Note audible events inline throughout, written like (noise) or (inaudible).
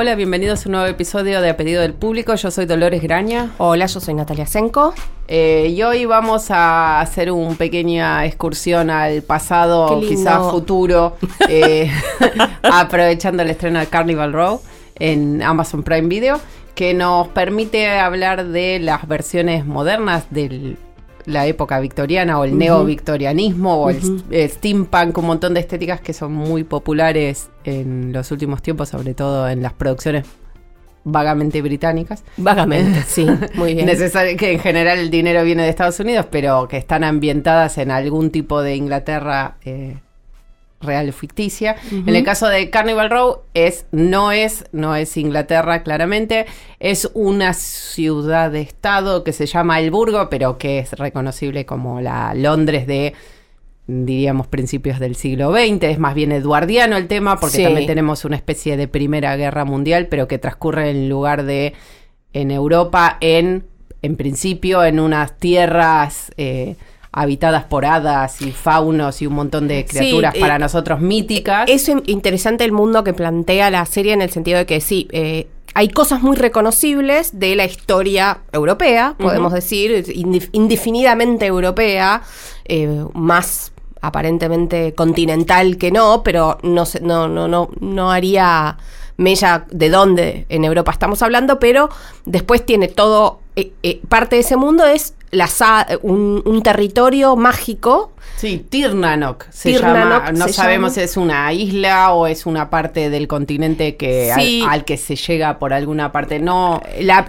Hola, bienvenidos a un nuevo episodio de A Pedido del Público. Yo soy Dolores Graña. Hola, yo soy Natalia Senko. Eh, y hoy vamos a hacer una pequeña excursión al pasado, quizás futuro, (laughs) eh, (laughs) aprovechando el estreno de Carnival Row en Amazon Prime Video, que nos permite hablar de las versiones modernas del la época victoriana o el neo-victorianismo o el steampunk, un montón de estéticas que son muy populares en los últimos tiempos, sobre todo en las producciones vagamente británicas. Vagamente, sí, muy bien. (laughs) Necesario que en general el dinero viene de Estados Unidos, pero que están ambientadas en algún tipo de Inglaterra eh, real o ficticia. En el caso de Carnival Row es no es no es Inglaterra claramente, es una ciudad de estado que se llama El Burgo, pero que es reconocible como la Londres de diríamos principios del siglo XX, es más bien eduardiano el tema porque también tenemos una especie de Primera Guerra Mundial, pero que transcurre en lugar de en Europa en en principio en unas tierras eh, habitadas por hadas y faunos y un montón de criaturas para eh, nosotros míticas. Es interesante el mundo que plantea la serie en el sentido de que sí, eh, hay cosas muy reconocibles de la historia europea, podemos decir, indefinidamente europea, eh, más aparentemente continental que no, pero no, no, no, no, no haría mella de dónde en Europa estamos hablando, pero después tiene todo, parte de ese mundo es un, territorio mágico. Sí, Tirnanok se llama. No sabemos si es una isla o es una parte del continente que al, que se llega por alguna parte. No. La,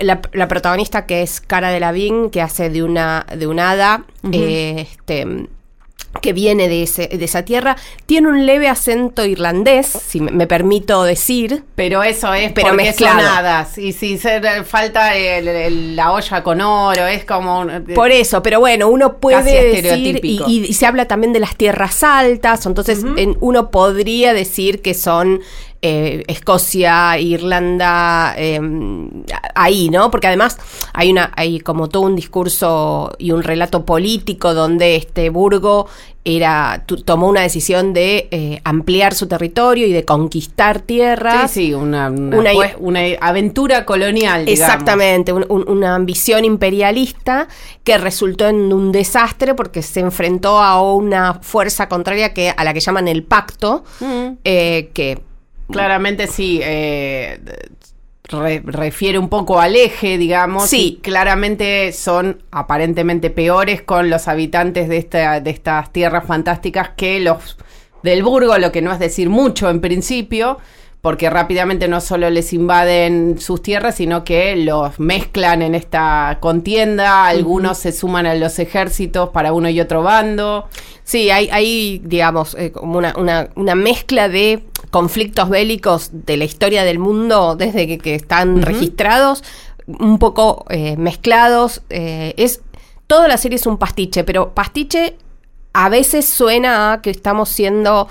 protagonista que es Cara de Lavín, que hace de una, de una hada, este que viene de, ese, de esa tierra, tiene un leve acento irlandés, si me, permito decir. Pero eso es pero porque Y si se, falta la olla con oro, es como... Por eso, pero bueno, uno puede decir... Y, se habla también de las tierras altas, entonces uno podría decir que son eh, Escocia, Irlanda, em, ahí, ¿no? Porque además hay una, hay como todo un discurso y un relato político donde este Burgo era tomó una decisión de eh, ampliar su territorio y de conquistar tierras. Sí, sí, una, una, aventura colonial. Exactamente, una ambición imperialista que resultó en un desastre porque se enfrentó a una fuerza contraria que a la que llaman el pacto, mm. eh, que Claramente sí. Eh, refiere un poco al eje, digamos. Sí. claramente son aparentemente peores con los habitantes de, esta, de estas tierras fantásticas que los del Burgo, lo que no es decir mucho en principio porque rápidamente no solo les invaden sus tierras, sino que los mezclan en esta contienda, algunos se suman a los ejércitos para uno y otro bando. Sí, hay, hay digamos, eh, como una, una, mezcla de conflictos bélicos de la historia del mundo desde que, están registrados, un poco eh, mezclados. Eh, es Toda la serie es un pastiche, pero pastiche a veces suena a que estamos siendo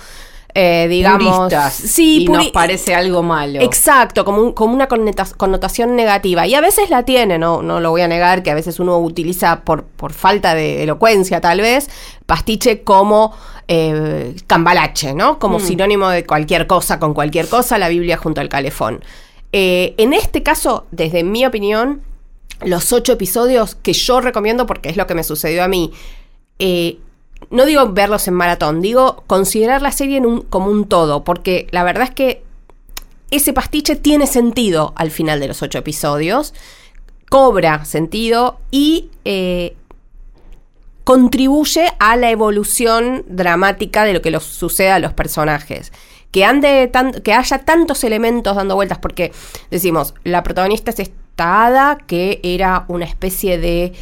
eh, digamos. sí, y nos parece algo malo. Exacto, como, como una connotación negativa. Y a veces la tiene, no, no lo voy a negar, que a veces uno utiliza por, por falta de elocuencia, tal vez, pastiche como eh, cambalache, ¿no? Como mm. sinónimo de cualquier cosa con cualquier cosa, la Biblia junto al calefón. Eh, en este caso, desde mi opinión, los ocho episodios que yo recomiendo, porque es lo que me sucedió a mí, eh, no digo verlos en maratón, digo considerar la serie como un todo, porque la verdad es que ese pastiche tiene sentido al final de los ocho episodios, cobra sentido y eh, contribuye a la evolución dramática de lo que sucede a los personajes. Que, ande que haya tantos elementos dando vueltas, porque decimos, la protagonista es esta hada que era una especie de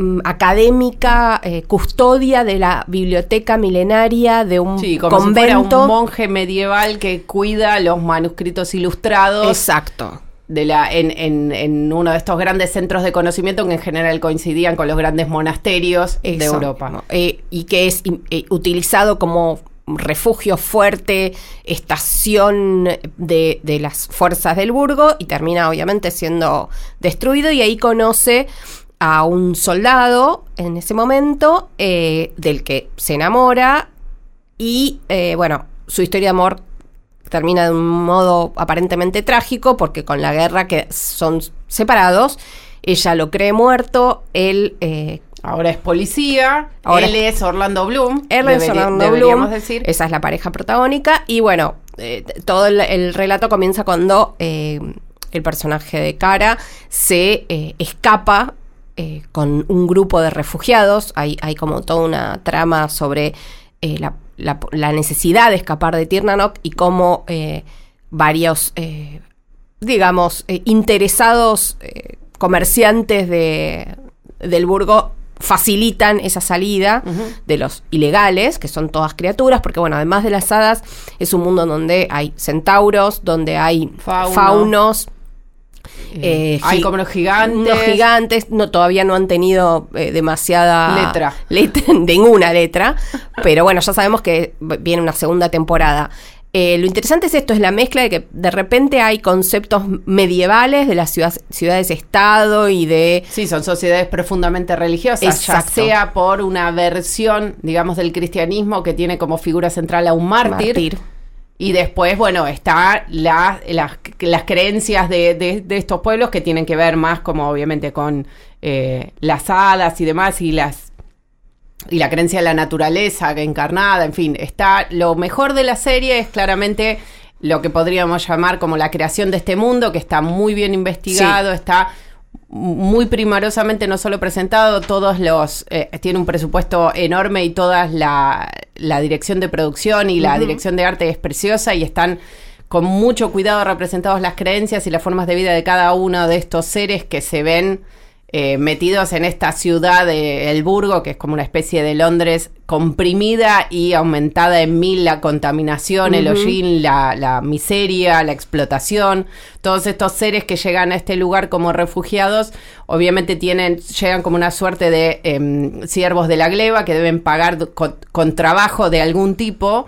Mm, académica, eh, custodia de la biblioteca milenaria de un sí, como convento. un monje medieval que cuida los manuscritos ilustrados. Exacto. de la, en, en- en uno de estos grandes centros de conocimiento que en general coincidían con los grandes monasterios de Europa. eh, y que es eh, utilizado como refugio fuerte, estación de, de las fuerzas del Burgo y termina obviamente siendo destruido y ahí conoce a un soldado en ese momento eh, del que se enamora y eh, bueno, su historia de amor termina de un modo aparentemente trágico porque con la guerra que son separados, ella lo cree muerto, él eh, Ahora es policía, Ahora él es Orlando Bloom. él es Orlando Bloom, decir. esa es la pareja protagónica y bueno, eh, todo el, el relato comienza cuando el personaje de Cara se escapa eh, con un grupo de refugiados, hay, hay como toda una trama sobre eh, la, la- la necesidad de escapar de Tirnanok y cómo eh, varios, digamos, interesados comerciantes de, del Burgo facilitan esa salida de los ilegales, que son todas criaturas, porque bueno, además de las hadas, es un mundo donde hay centauros, donde hay Fauno. faunos. Eh, hay gi- como los gigantes. unos gigantes, no, todavía no han tenido eh, demasiada Letra. (laughs) letra, ninguna letra, pero bueno, ya sabemos que viene una segunda temporada. Eh, lo interesante es esto, es la mezcla de que de repente hay conceptos medievales de las ciudades, ciudades-estado y de... Sí, son sociedades profundamente religiosas, Exacto. ya sea por una versión, digamos, del cristianismo que tiene como figura central a un mártir. Mártir. Y después, bueno, está la- las, las creencias de, de- de estos pueblos que tienen que ver más como obviamente con eh, las hadas y demás y las y la creencia de la naturaleza encarnada, en fin, está lo mejor de la serie es claramente lo que podríamos llamar como la creación de este mundo, que está muy bien investigado, está muy primorosamente no solo presentado, todos los eh, tiene un presupuesto enorme y toda la, la dirección de producción y la dirección de arte es preciosa y están con mucho cuidado representados las creencias y las formas de vida de cada uno de estos seres que se ven eh, metidos en esta ciudad de El Burgo, que es como una especie de Londres comprimida y aumentada en mil la contaminación, el hollín, la, la miseria, la explotación. Todos estos seres que llegan a este lugar como refugiados, obviamente tienen, llegan como una suerte de em, siervos de la gleba que deben pagar con, con trabajo de algún tipo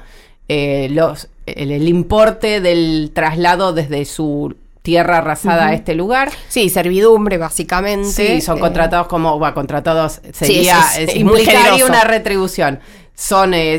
eh, los, el, el importe del traslado desde su tierra arrasada a este lugar. Sí, servidumbre básicamente. Sí, son Eh, contratados como, bueno, contratados sería, es- es- es- es muy implicaría una retribución. Son, eh,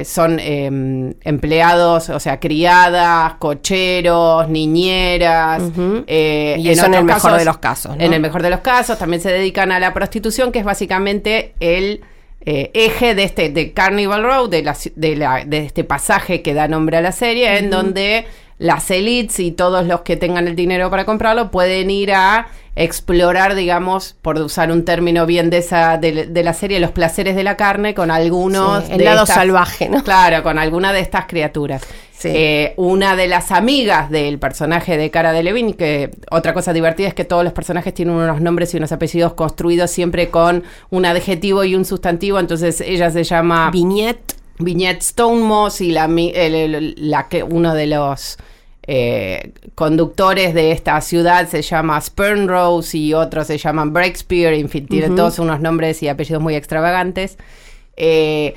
eh, son eh, empleados, o sea, criadas, cocheros, niñeras. Ujú. eh, Y eso en el mejor de los casos, ¿no? En el mejor de los casos también se dedican a la prostitución, que es básicamente el eh, eje de este de Carnival Road, de, la de, la- de este pasaje que da nombre a la serie, en donde las elites y todos los que tengan el dinero para comprarlo pueden ir a explorar, digamos, por usar un término bien de esa de, de la serie, los placeres de la carne con algunos Sí, el de lado salvaje, ¿no? Claro, con alguna de estas criaturas. Sí. Eh, una de las amigas del personaje de Cara de Levin, que otra cosa divertida es que todos los personajes tienen unos nombres y unos apellidos construidos siempre con un adjetivo y un sustantivo, entonces ella se llama Vignette. Vignette Stonemoss y la, el- el- la que uno de los eh, conductores de esta ciudad se llama Spurnrose y otros se llaman Breakspear, en fin, tienen todos unos nombres y apellidos muy extravagantes. Eh,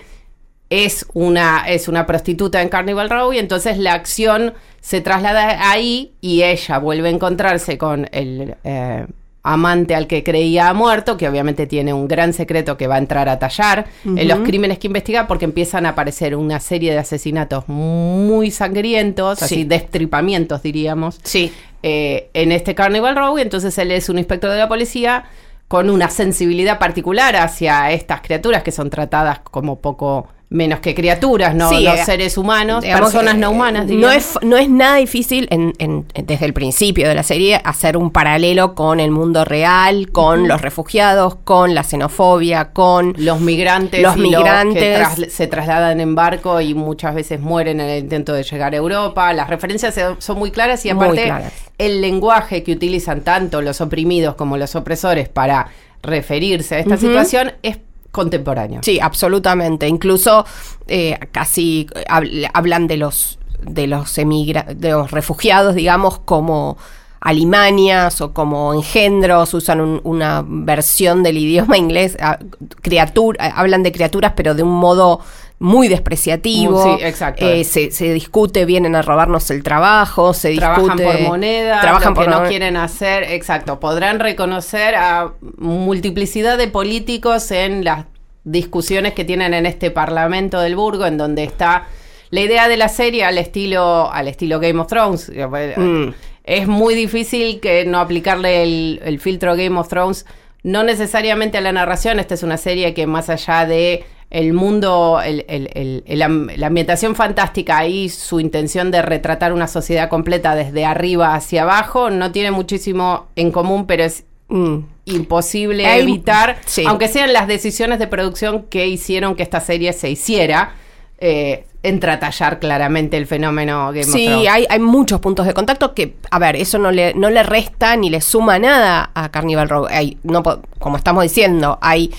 es una, es una prostituta en Carnival Row y entonces la acción se traslada ahí y ella vuelve a encontrarse con el eh, amante al que creía muerto, que obviamente tiene un gran secreto que va a entrar a tallar en los crímenes que investiga porque empiezan a aparecer una serie de asesinatos muy sangrientos, Sí. así destripamientos diríamos, Sí. eh, en este Carnival Row y entonces él es un inspector de la policía con una sensibilidad particular hacia estas criaturas que son tratadas como poco menos que criaturas, no, Sí, no eh, seres humanos, personas que, no humanas. No es, no es nada difícil en- en- desde el principio de la serie hacer un paralelo con el mundo real, con los refugiados, con la xenofobia, con los migrantes, Los migrantes. que tras- se trasladan en barco y muchas veces mueren en el intento de llegar a Europa. Las referencias son muy claras y aparte claras. el lenguaje que utilizan tanto los oprimidos como los opresores para referirse a esta situación es contemporáneo. Sí, absolutamente. Incluso eh, casi habl- hablan de los de los de los refugiados, digamos, como alimañas o como engendros, usan una versión del idioma inglés, criatura, hablan de criaturas pero de un modo muy despreciativo. Sí, exacto. Eh, se, se, discute, vienen a robarnos el trabajo, se trabajan por moneda, trabajan lo que no quieren hacer, exacto. Podrán reconocer a multiplicidad de políticos en las discusiones que tienen en este Parlamento del Burgo, en donde está la idea de la serie al estilo, al estilo Game of Thrones. Mm. Es muy difícil que no aplicarle el, el filtro Game of Thrones, no necesariamente a la narración. Esta es una serie que más allá de el mundo, la ambientación fantástica y su intención de retratar una sociedad completa desde arriba hacia abajo no tiene muchísimo en común, pero es mm, imposible evitar, aunque sean las decisiones de producción que hicieron que esta serie se hiciera. Eh, entra a tallar claramente el fenómeno Game sí, of hay, hay muchos puntos de contacto que, a ver, eso no le, no le resta ni le suma nada a Carnival Row. Hay, no, como estamos diciendo, hay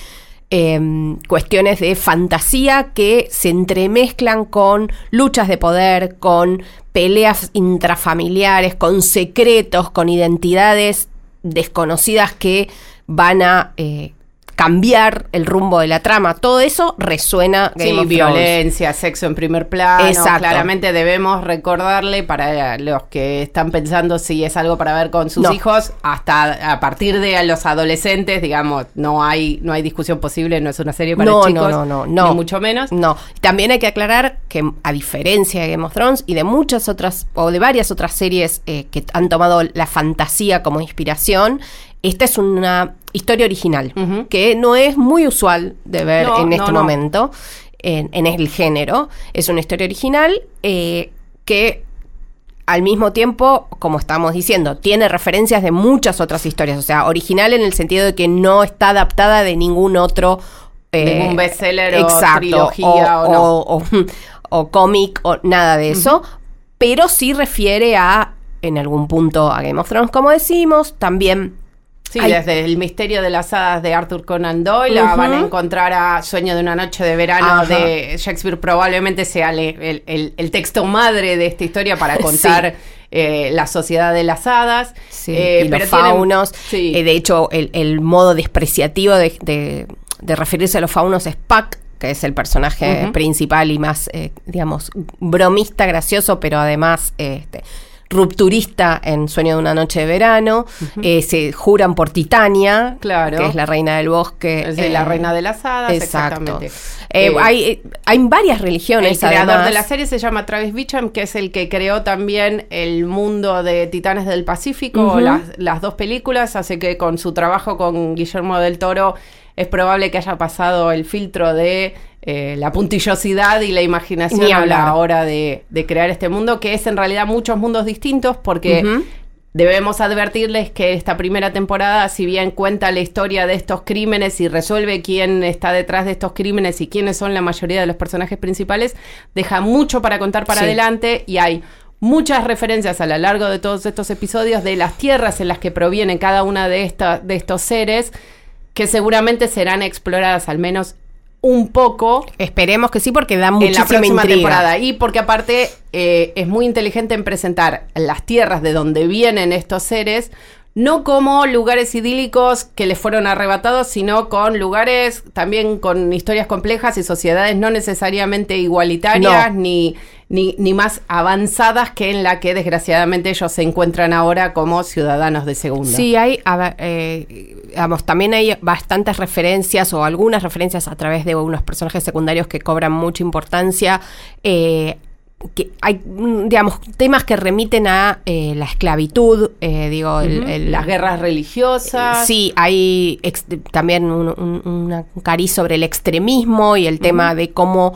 Em, cuestiones de fantasía que se entremezclan con luchas de poder, con peleas intrafamiliares, con secretos, con identidades desconocidas que van a eh, cambiar el rumbo de la trama. Todo eso resuena Game violencia, sexo en primer plano. Exacto. Claramente debemos recordarle para los que están pensando si es algo para ver con sus hijos, hasta a partir de los adolescentes, digamos, no hay no hay discusión posible, no es una serie para chicos, no, no, no, ni mucho menos. No. También hay que aclarar que a diferencia de Game of Thrones y de muchas otras o de varias otras series eh, que han tomado la fantasía como inspiración, esta es una historia original, que no es muy usual de ver en este momento en, el género. Es una historia original eh, que al mismo tiempo, como estamos diciendo, tiene referencias de muchas otras historias. O sea, original en el sentido de que no está adaptada de ningún otro... Eh, ningún bestseller exacto, o trilogía o, (laughs) o, cómic o nada de eso. Pero sí refiere a, en algún punto, a Game of Thrones, como decimos. También Sí, desde El misterio de las hadas de Arthur Conan Doyle van a encontrar a Sueño de una noche de verano de Shakespeare. Probablemente sea el, texto madre de esta historia para (laughs) contar eh, la sociedad de las hadas. Eh, y los faunos. Eh, de hecho, el, modo despreciativo de, referirse a los faunos es Puck, que es el personaje principal y más, digamos, bromista, gracioso, pero además... este rupturista en Sueño de una noche de verano, eh, se juran por Titania, claro. que es la reina del bosque. Es la eh, reina de las hadas, exactamente. Eh, hay, hay varias religiones. El creador de la serie se llama Travis Beecham, que es el que creó también el mundo de Titanes del Pacífico, las, las dos películas, hace que con su trabajo con Guillermo del Toro es probable que haya pasado el filtro de eh, la puntillosidad y la imaginación a la hora de, crear este mundo, que es en realidad muchos mundos distintos, porque debemos advertirles que esta primera temporada, si bien cuenta la historia de estos crímenes y resuelve quién está detrás de estos crímenes y quiénes son la mayoría de los personajes principales, deja mucho para contar para adelante y hay muchas referencias a lo largo de todos estos episodios de las tierras en las que provienen cada una de, de estos seres que seguramente serán exploradas al menos un poco. Esperemos que sí, porque da muchísima en la próxima temporada. Y porque aparte eh, es muy inteligente en presentar las tierras de donde vienen estos seres no como lugares idílicos que les fueron arrebatados, sino con lugares también con historias complejas y sociedades no necesariamente igualitarias ni, ni, ni, más avanzadas que en la que desgraciadamente ellos se encuentran ahora como ciudadanos de segunda. Sí, hay, eh, también hay bastantes referencias o algunas referencias a través de unos personajes secundarios que cobran mucha importancia. Eh, que hay, digamos, temas que remiten a eh, la esclavitud, eh, digo, las guerras religiosas. sí, hay también un, cariz sobre el extremismo y el tema de cómo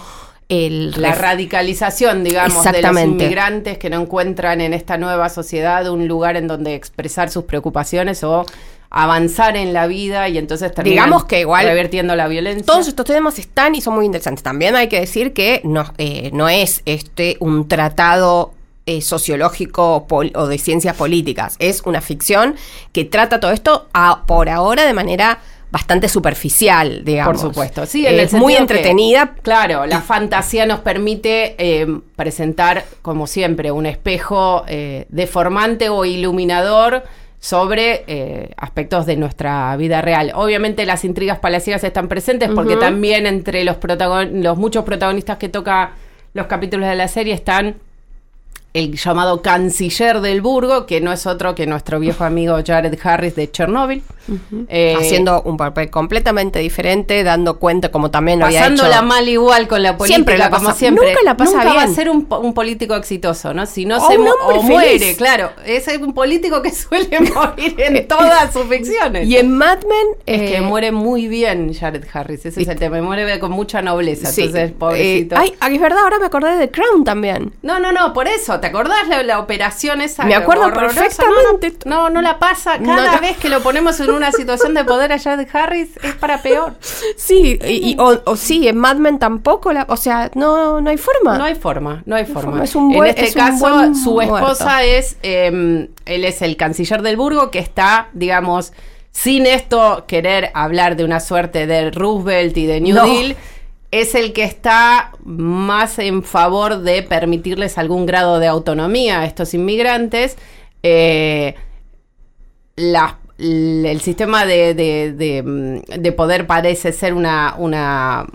el la radicalización, digamos, de los inmigrantes que no encuentran en esta nueva sociedad un lugar en donde expresar sus preocupaciones o avanzar en la vida y entonces terminan Digamos que igual revertiendo la violencia. Todos estos temas están y son muy interesantes. También hay que decir que no, eh, no es este un tratado eh, sociológico o de ciencias políticas. Es una ficción que trata todo esto por ahora de manera bastante superficial, digamos. Por supuesto, sí, en es muy entretenida. claro, la fantasía nos permite eh, presentar, como siempre, un espejo eh, deformante o iluminador sobre eh, aspectos de nuestra vida real. Obviamente las intrigas palaciegas están presentes porque también entre los, los muchos protagonistas que toca los capítulos de la serie están el llamado canciller del Burgo, que no es otro que nuestro viejo amigo Jared Harris de Chernobyl. Eh, Haciendo un papel completamente diferente, dando cuenta como también lo había hecho. la mal igual con la política, siempre la como siempre. Nunca la pasa va a ser un, político exitoso, ¿no? Si no se muere, claro. Es un político que (laughs) suele morir en (laughs) todas sus ficciones. Y en Mad Men... Es que eh, muere muy bien Jared Harris, ese es el tema. Muere con mucha nobleza, entonces, eh, pobrecito. ay, es verdad, ahora me acordé de Crown también. No, no, no, por eso, ¿te acordás la, la operación esa? Me acuerdo perfectamente. No, no, la pasa. Cada vez que lo ponemos en una situación de poder allá de Harris es para peor. (laughs) Sí, y, o, sí, en Mad Men tampoco, la, o sea, no, no hay forma. No hay forma, no hay forma. Es un en este caso, su esposa es, em, él es el canciller del Burgo que está, digamos, sin esto querer hablar de una suerte de Roosevelt y de New Deal es el que está más en favor de permitirles algún grado de autonomía a estos inmigrantes. Eh, el sistema de, poder parece ser una, una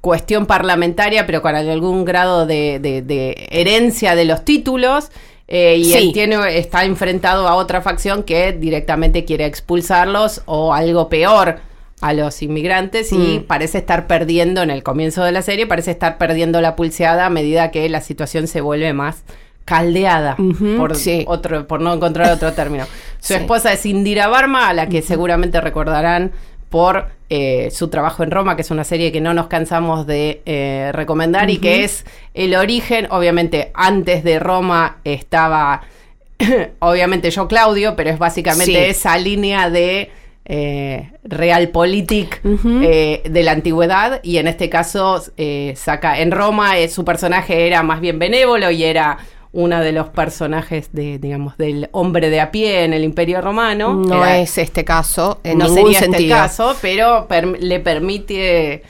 cuestión parlamentaria, pero con algún grado de, herencia de los títulos. Eh, y él tiene, está enfrentado a otra facción que directamente quiere expulsarlos o algo peor a los inmigrantes y mm. parece estar perdiendo en el comienzo de la serie, parece estar perdiendo la pulseada a medida que la situación se vuelve más caldeada, por, otro, por no encontrar otro término. (laughs) Su esposa es Indira Barma, a la que seguramente recordarán por eh, su trabajo en Roma, que es una serie que no nos cansamos de eh, recomendar y que es el origen, obviamente antes de Roma estaba, (clears throat) obviamente yo Claudio, pero es básicamente esa línea de eh, realpolitik eh, de la antigüedad y en este caso eh, saca en Roma eh, su personaje era más bien benévolo y era uno de los personajes de digamos del hombre de a pie en el Imperio Romano. No es este caso en no ningún sería este caso pero le permite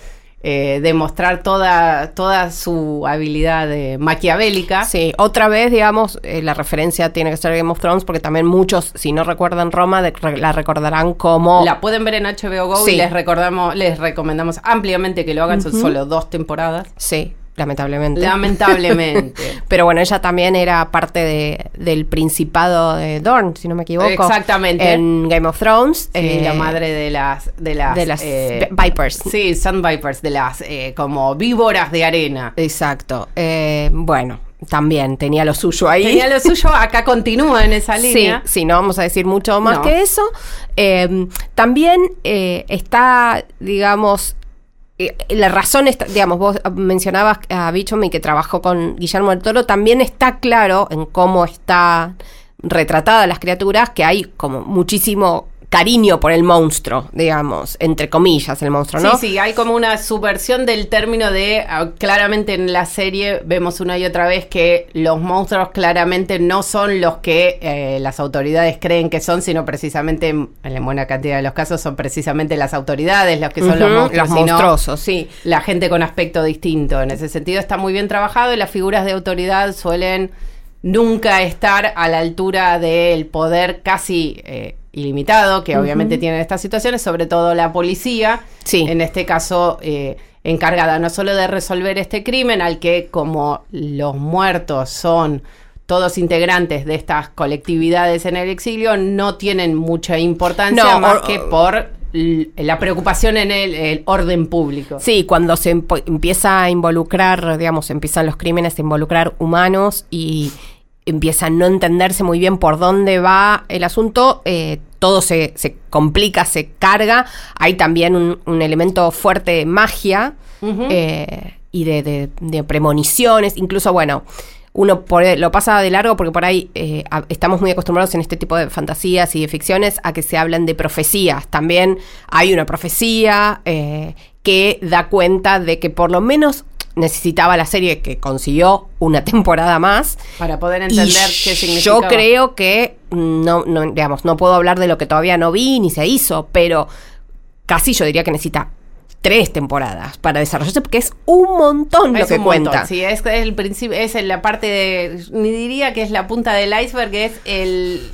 eh, demostrar toda, toda su habilidad maquiavélica. Sí, otra vez, digamos, eh, la referencia tiene que ser Game of Thrones, porque también muchos, si no recuerdan Roma, la recordarán como. La pueden ver en HBO Go y les recordamos, les recomendamos ampliamente que lo hagan, son solo dos temporadas. Sí, Lamentablemente. Lamentablemente. (laughs) Pero bueno, ella también era parte de, del principado de Dorn, si no me equivoco. Exactamente. En Game of Thrones. Sí, la eh, madre de las... De las, de las eh, Vipers. Sí, Sun Vipers, de las eh, como víboras de arena. Exacto. bueno, también tenía lo suyo ahí. Tenía lo suyo, (laughs) acá continúa en esa línea. Sí, sí, no vamos a decir mucho más que eso. también está, digamos, eh, la razón, está, digamos, vos mencionabas a Bichom que trabajó con Guillermo del Toro, también está claro en cómo está retratada las criaturas, que hay como muchísimo cariño por el monstruo, digamos, entre comillas, el monstruo, ¿no? Sí, sí, hay como una subversión del término de, ah, claramente en la serie vemos una y otra vez que los monstruos claramente no son los que eh, las autoridades creen que son, sino precisamente, en la buena cantidad de los casos, son precisamente las autoridades los que son los monstruos. Los monstruosos, sí. La gente con aspecto distinto. En ese sentido está muy bien trabajado y las figuras de autoridad suelen nunca estar a la altura del poder casi... Eh, ilimitado, que obviamente tienen estas situaciones, sobre todo la policía, sí. en este caso eh, encargada no solo de resolver este crimen, al que como los muertos son todos integrantes de estas colectividades en el exilio, no tienen mucha importancia más que por la preocupación en el, orden público. Sí, cuando se empieza a involucrar, digamos, empiezan los crímenes a involucrar humanos y, empieza a no entenderse muy bien por dónde va el asunto, eh, todo se, se, complica, se carga. Hay también un, elemento fuerte de magia eh, y de, premoniciones. Incluso, bueno, uno lo pasa de largo porque por ahí eh, estamos muy acostumbrados en este tipo de fantasías y de ficciones a que se hablan de profecías. También hay una profecía que da cuenta de que por lo menos necesitaba la serie que consiguió una (laughs) temporada más. Para poder entender qué significa. Yo creo que no, no, digamos, no puedo hablar de lo que todavía no vi ni se hizo, pero casi yo diría que necesita tres temporadas para desarrollarse porque es un montón lo Es que un cuenta. montón, Sí, es, es el principio, es en la parte de, ni diría que es la punta del iceberg, es el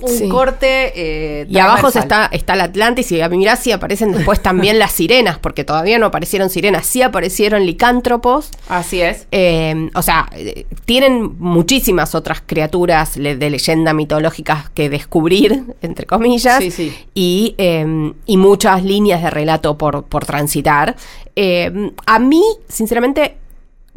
un Sí. corte eh, Y abajo está, está el Atlantis y mirá si aparecen después también las sirenas, porque todavía no aparecieron sirenas, sí aparecieron licántropos. Así es. Eh, o sea, eh, tienen muchísimas otras criaturas de leyenda mitológicas que descubrir, entre comillas, Sí, sí. Y, eh, y muchas líneas de relato por, por transitar. Eh, a mí, sinceramente,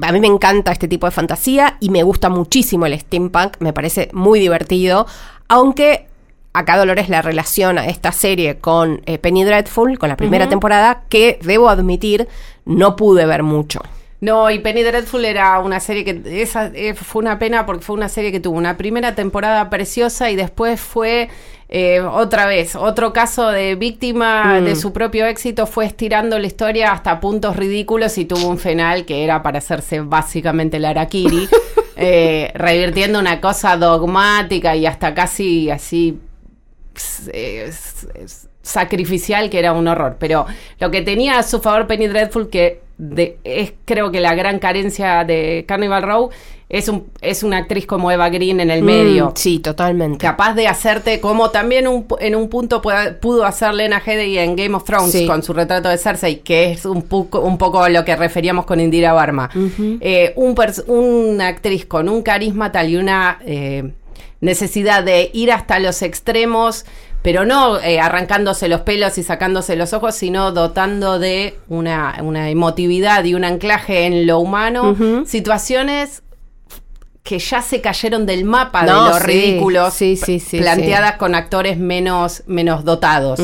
a mí me encanta este tipo de fantasía y me gusta muchísimo el steampunk, me parece muy divertido, aunque acá Dolores la relaciona a esta serie con eh, Penny Dreadful, con la primera temporada, que debo admitir no pude ver mucho. No, y Penny Dreadful era una serie que esa eh, fue una pena porque fue una serie que tuvo una primera temporada preciosa y después fue eh, otra vez otro caso de víctima Mm. de su propio éxito fue estirando la historia hasta puntos ridículos y tuvo un final que era para hacerse básicamente el Arakiri, (laughs) eh, revirtiendo una cosa dogmática y hasta casi así eh, sacrificial que era un horror. Pero lo que tenía a su favor Penny Dreadful, que de- es creo que la gran carencia de Carnival Row, es, un, es una actriz como Eva Green en el medio. Mm, sí, totalmente. Capaz de hacerte como también un en un punto pudo hacer Lena Headey en Game of Thrones Sí. con su retrato de Cersei, que es un poco, un poco lo que referíamos con Indira Varma. Eh, un una actriz con un carisma tal y una eh, necesidad de ir hasta los extremos, pero no eh, arrancándose los pelos y sacándose los ojos, sino dotando de una, una emotividad y un anclaje en lo humano, situaciones que ya se cayeron del mapa No, de los sí, ridículos sí, sí, sí, planteadas con actores menos, menos dotados.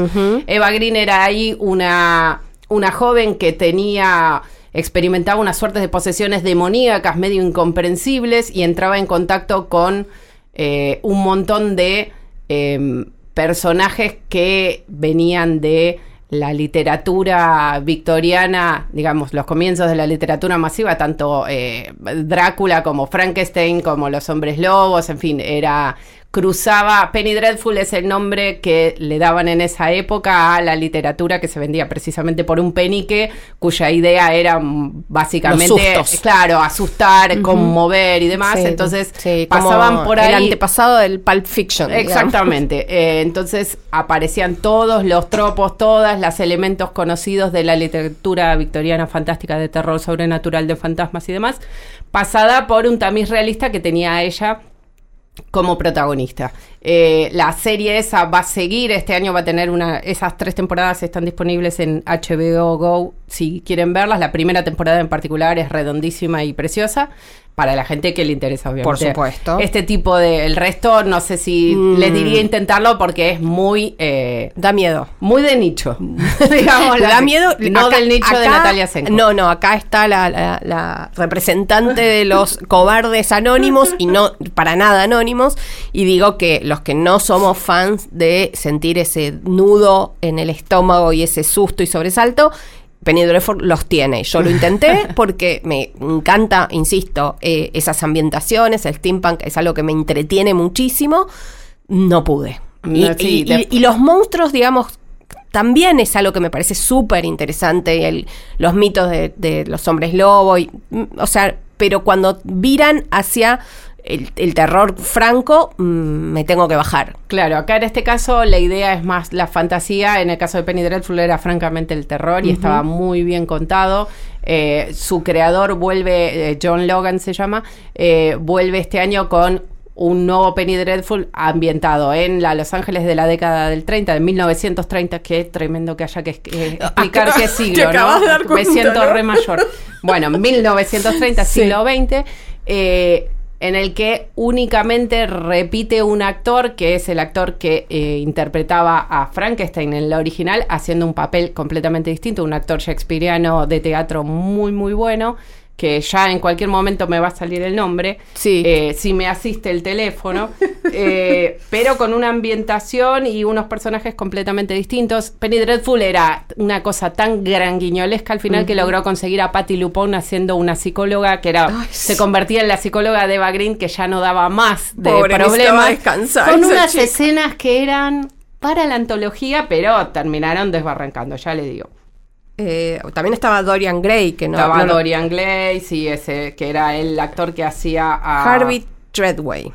Eva Green era ahí una, una joven que tenía experimentaba unas suertes de posesiones demoníacas medio incomprensibles y entraba en contacto con eh, un montón de em, personajes que venían de la literatura victoriana, digamos, los comienzos de la literatura masiva, tanto eh, Drácula como Frankenstein, como los hombres lobos, en fin, era cruzaba, Penny Dreadful es el nombre que le daban en esa época a la literatura que se vendía precisamente por un penique, cuya idea era mm, básicamente, claro, asustar, conmover y demás, Sí, entonces sí, pasaban por ahí. El antepasado del Pulp Fiction. Exactamente. (laughs) Eh, entonces aparecían todos los tropos, todas los elementos conocidos de la literatura victoriana fantástica de terror sobrenatural, de fantasmas y demás, pasada por un tamiz realista que tenía ella como protagonista. Eh, la serie esa va a seguir, este año va a tener una, esas tres temporadas están disponibles en HBO Go si quieren verlas. La primera temporada en particular es redondísima y preciosa para la gente que le interesa, obviamente. Por supuesto. Este tipo de, el resto no sé si Mm. les diría intentarlo porque es muy, eh, Da miedo. muy de nicho. (laughs) digamos, da miedo. No Acá- del nicho de Natalia Senko. No, no, acá está la, la- la representante de los (laughs) cobardes anónimos y no para nada anónimos. Y digo que los que no somos fans de sentir ese nudo en el estómago y ese susto y sobresalto. Penny Dreadful los tiene. Yo lo intenté (laughs) porque me encanta, insisto, eh, esas ambientaciones, el steampunk es algo que me entretiene muchísimo. No pude. Y, No, sí, y- de- y- y los monstruos, digamos, también es algo que me parece súper interesante, el- los mitos de, de los hombres lobo, y, mm, o sea, pero cuando viran hacia el, el terror franco, mm, me tengo que bajar. Claro, acá en este caso la idea es más la fantasía. En el caso de Penny Dreadful era francamente el terror y estaba muy bien contado. Eh, su creador vuelve, eh, John Logan se llama, eh, vuelve este año con un nuevo Penny Dreadful ambientado en la Los Ángeles de la década del 30, de 1930. Qué tremendo que haya que eh, (laughs) explicar qué siglo, ¿no? Me siento ¿no? re mayor. Bueno, 1930, (laughs) Sí. siglo XX. eh, en el que únicamente repite un actor, que es el actor que eh, interpretaba a Frankenstein en la original, haciendo un papel completamente distinto, un actor shakespeariano de teatro muy, muy bueno, que ya en cualquier momento me va a salir el nombre, Sí. eh, si me asiste el teléfono, (laughs) eh, pero con una ambientación y unos personajes completamente distintos. Penny Dreadful era una cosa tan granguiñolesca al final que logró conseguir a Patty Lupone haciendo una psicóloga que era Ay, se convertía en la psicóloga de Eva Green que ya no daba más de Pobre, problemas descansar con unas chica. escenas que eran para la antología, pero terminaron desbarrancando, ya le digo. Eh, también estaba Dorian Gray, que no. Estaba no Dorian Gray, sí, ese, que era el actor que hacía a... Harvey Treadway.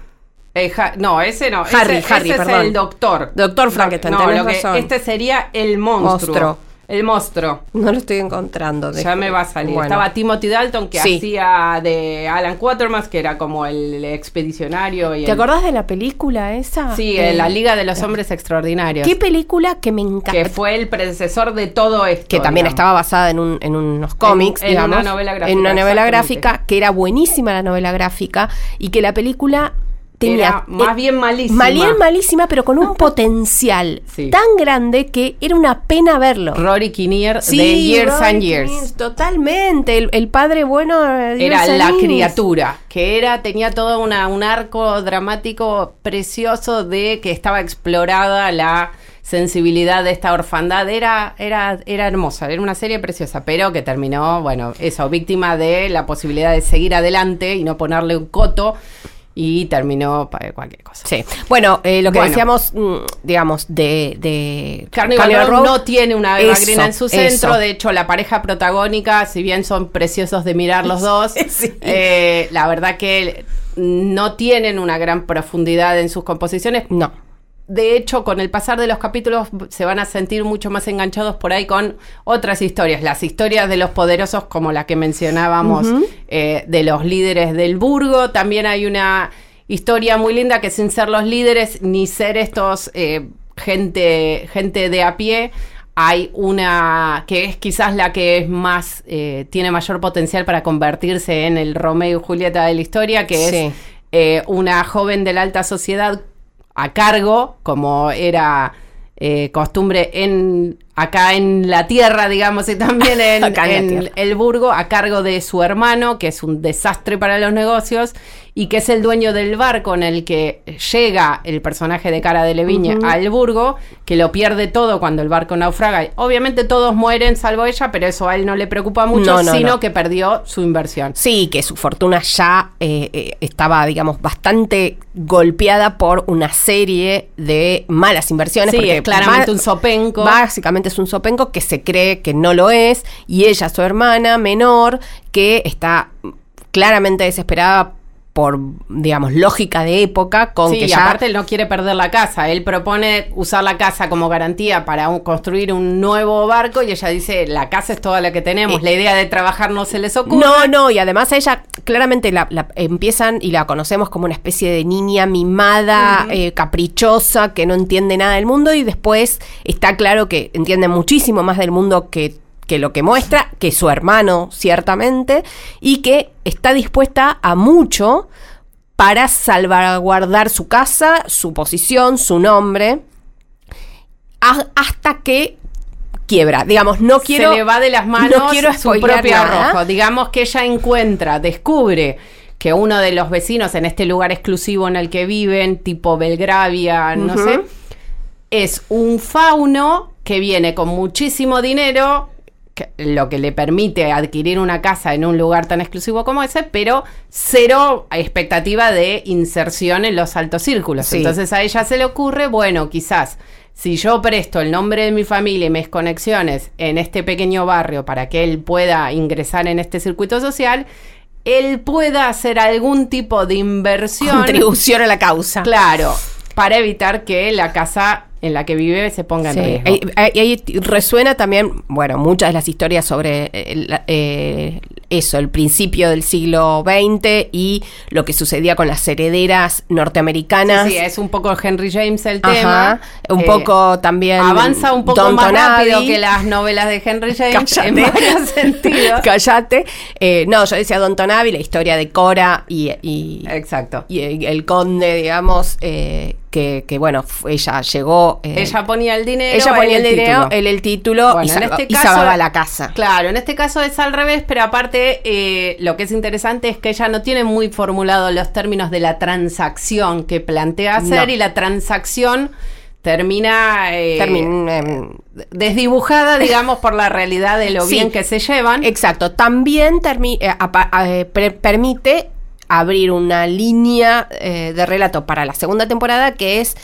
Eh, no, ese no. Harry, ese, Harry, ese es perdón. el doctor. Doctor Frankenstein, No, tenés lo que- razón. este sería el monstruo. Monstruo. El monstruo. No lo estoy encontrando. Ya me va a salir. Bueno. Estaba Timothy Dalton que Sí. hacía de Alan Quatermass, que era como el expedicionario. Y ¿Te el- acordás de la película esa? Sí, Eh, la Liga de los Hombres Extraordinarios. ¿Qué película que me encanta? que fue el predecesor de todo esto. que también digamos. estaba basada en, un- en unos cómics, en una digamos, novela gráfica, en una novela gráfica, que era buenísima la novela gráfica, y que la película tenía... Era más eh, bien malísima. Mal bien malísima, pero con un (laughs) potencial Sí. tan grande que era una pena verlo. Rory Kinnear Sí, de Years and Years. Totalmente. El, el padre bueno de Era la Years. criatura, que era, tenía todo una, un arco dramático precioso de que estaba explorada la sensibilidad de esta orfandad. Era, era, era hermosa, era una serie preciosa, pero que terminó, bueno, eso, víctima de la posibilidad de seguir adelante y no ponerle un coto. Y terminó para cualquier cosa. Sí. Bueno, eh, lo que Bueno. decíamos, mm, digamos, de, de Carnival, Carnival no tiene una Green en su centro, eso. de hecho la pareja protagónica, si bien son preciosos de mirar los (laughs) dos, (laughs) Sí. eh, la verdad que no tienen una gran profundidad en sus composiciones. No. De hecho, con el pasar de los capítulos se van a sentir mucho más enganchados por ahí con otras historias, las historias de los poderosos como la que mencionábamos, eh, de los líderes del Burgo. También hay una historia muy linda que sin ser los líderes ni ser estos eh, gente, gente de a pie, hay una que es quizás la que es más, eh, tiene mayor potencial para convertirse en el Romeo y Julieta de la historia, que Sí. es eh, una joven de la alta sociedad a cargo, como era eh, costumbre en acá en la tierra, digamos, y también (laughs) en, el Burgo, a cargo de su hermano, que es un desastre para los negocios, y que es el dueño del barco en el que llega el personaje de Cara de Leviña al Burgo, que lo pierde todo cuando el barco naufraga. Obviamente todos mueren, salvo ella, pero eso a él no le preocupa mucho, No, no, sino no. que perdió su inversión. Sí, que su fortuna ya eh, eh, estaba, digamos, bastante golpeada por una serie de malas inversiones. Sí, porque es claramente un sopenco. Básicamente es un sopenco que se cree que no lo es, y ella, su hermana menor, que está claramente desesperada por, digamos, lógica de época, con sí, que ya... aparte él no quiere perder la casa. Él propone usar la casa como garantía para un- construir un nuevo barco y ella dice, la casa es toda la que tenemos. Eh, la idea de trabajar no se les ocurre. No, no, y además a ella claramente la, la empiezan y la conocemos como una especie de niña mimada, eh, caprichosa, que no entiende nada del mundo y después está claro que entiende muchísimo más del mundo que, que lo que muestra, que su hermano ciertamente, y que está dispuesta a mucho para salvaguardar su casa, su posición, su nombre, a- hasta que quiebra. Digamos, no quiero... se le va de las manos no quiero su propio arrojo. Digamos que ella encuentra, descubre que uno de los vecinos en este lugar exclusivo en el que viven, tipo Belgravia, no sé, es un fauno que viene con muchísimo dinero, que- lo que le permite adquirir una casa en un lugar tan exclusivo como ese, pero cero expectativa de inserción en los altos círculos. Sí. Entonces a ella se le ocurre, bueno, quizás si yo presto el nombre de mi familia y mis conexiones en este pequeño barrio para que él pueda ingresar en este circuito social, él pueda hacer algún tipo de inversión. Contribución a la causa. Claro, para evitar que la casa en la que vive se ponga en Sí, riesgo. ahí- resuena también, bueno, muchas de las historias sobre eh, eh, eso, el principio del siglo XX y lo que sucedía con las herederas norteamericanas. Sí, sí, es un poco Henry James el Ajá, tema. un Eh, poco también Avanza un poco más rápido que las novelas de Henry James Cállate. en varios (laughs) sentidos. Cállate. Eh, no, yo decía Don Tonavi, la historia de Cora y, y, Exacto. y el, el conde, digamos, eh, que, que, bueno, ella llegó. eh, Ella ponía el dinero. ella ponía el dinero, él el título Bueno, y, en este y caso- salvaba la casa. Claro, en este caso es al revés, pero aparte eh, lo que es interesante es que ella no tiene muy formulado los términos de la transacción que plantea hacer No. y la transacción termina eh, Termin- em, desdibujada, digamos, por la realidad de lo (laughs) Sí. bien que se llevan. Exacto, también eh, permite abrir una línea eh, de relato para la segunda temporada que es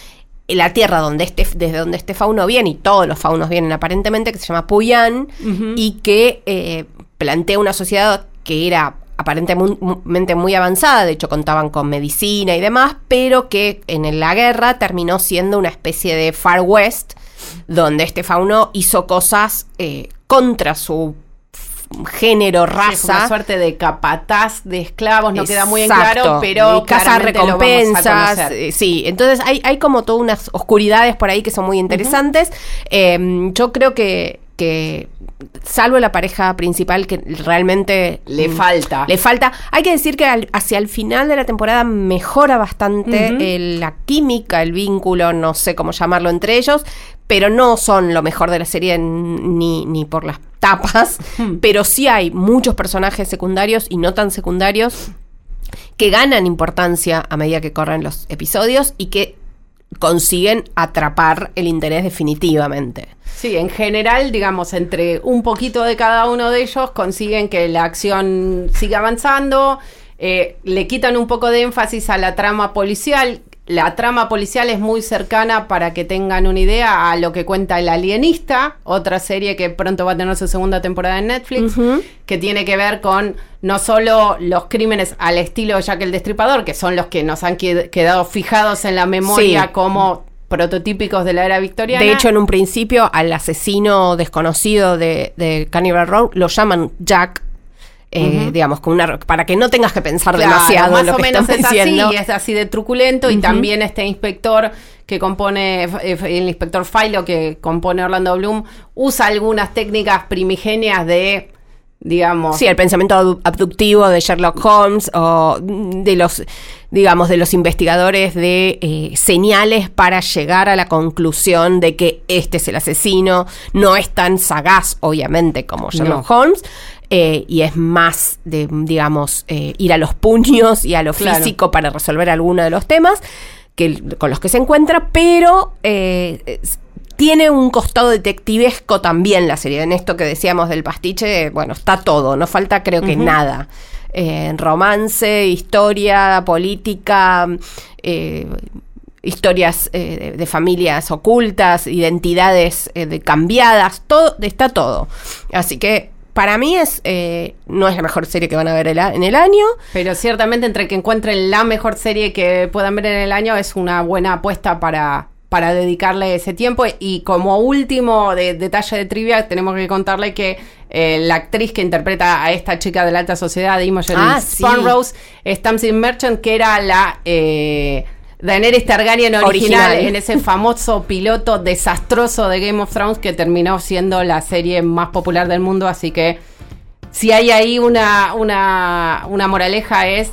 la tierra donde este, desde donde este fauno viene, y todos los faunos vienen aparentemente, que se llama Puyan, y que eh, plantea una sociedad que era aparentemente muy avanzada, de hecho contaban con medicina y demás, pero que en la guerra terminó siendo una especie de Far West, donde este fauno hizo cosas eh, contra su género, raza. una suerte de capataz de esclavos, no queda muy en claro, pero casa recompensas. Eh, sí, entonces hay, hay como todas unas oscuridades por ahí que son muy interesantes. Em, yo creo que, que salvo la pareja principal que realmente le mm, falta. Le falta. Hay que decir que hacia el final de la temporada mejora bastante la química, el vínculo, no sé cómo llamarlo entre ellos, pero no son lo mejor de la serie ni, ni por las tapas, pero sí hay muchos personajes secundarios y no tan secundarios que ganan importancia a medida que corren los episodios y que consiguen atrapar el interés definitivamente. Sí, en general, digamos, entre un poquito de cada uno de ellos consiguen que la acción siga avanzando, eh, le quitan un poco de énfasis a la trama policial. La trama policial es muy cercana, para que tengan una idea, a lo que cuenta El Alienista, otra serie que pronto va a tener su segunda temporada en Netflix, que tiene que ver con no solo los crímenes al estilo Jack el Destripador, que son los que nos han quedado fijados en la memoria como prototípicos de la era victoriana. De hecho, en un principio, al asesino desconocido de, de Cannibal Row lo llaman Jack eh, digamos, con una, para que no tengas que pensar demasiado en lo o que menos es así, es así de truculento, y también este inspector que compone, eh, el inspector Philo que compone Orlando Bloom, usa algunas técnicas primigenias de digamos. Sí, el pensamiento abductivo de Sherlock Holmes o de los, digamos, de los investigadores de eh, señales para llegar a la conclusión de que este es el asesino. No es tan sagaz, obviamente, como Sherlock Holmes. Eh, y es más de, digamos, eh, ir a los puños y a lo físico para resolver alguno de los temas que, con los que se encuentra, pero tiene un costado detectivesco también la serie. En esto que decíamos del pastiche, bueno, está todo, no falta creo que nada. Eh, romance, historia, política, eh, historias eh, de, familias ocultas, identidades cambiadas, todo, está todo. Así que para mí es no es la mejor serie que van a ver en el año. Pero ciertamente entre que encuentren la mejor serie que puedan ver en el año es una buena apuesta para, para dedicarle ese tiempo. Y como último detalle de trivia, tenemos que contarle que eh, la actriz que interpreta a esta chica de la alta sociedad, Imogen ah, Rose es Tamsin Merchant, que era la... Eh, Daenerys Targaryen original, en ese famoso piloto desastroso de Game of Thrones que terminó siendo la serie más popular del mundo, así que si hay ahí una, una, una moraleja es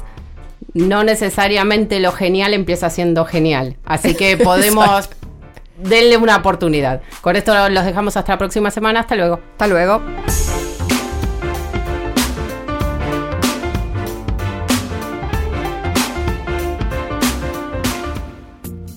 no necesariamente lo genial empieza siendo genial. Así que (laughs) podemos denle una oportunidad. Con esto los dejamos hasta la próxima semana. Hasta luego. Hasta luego.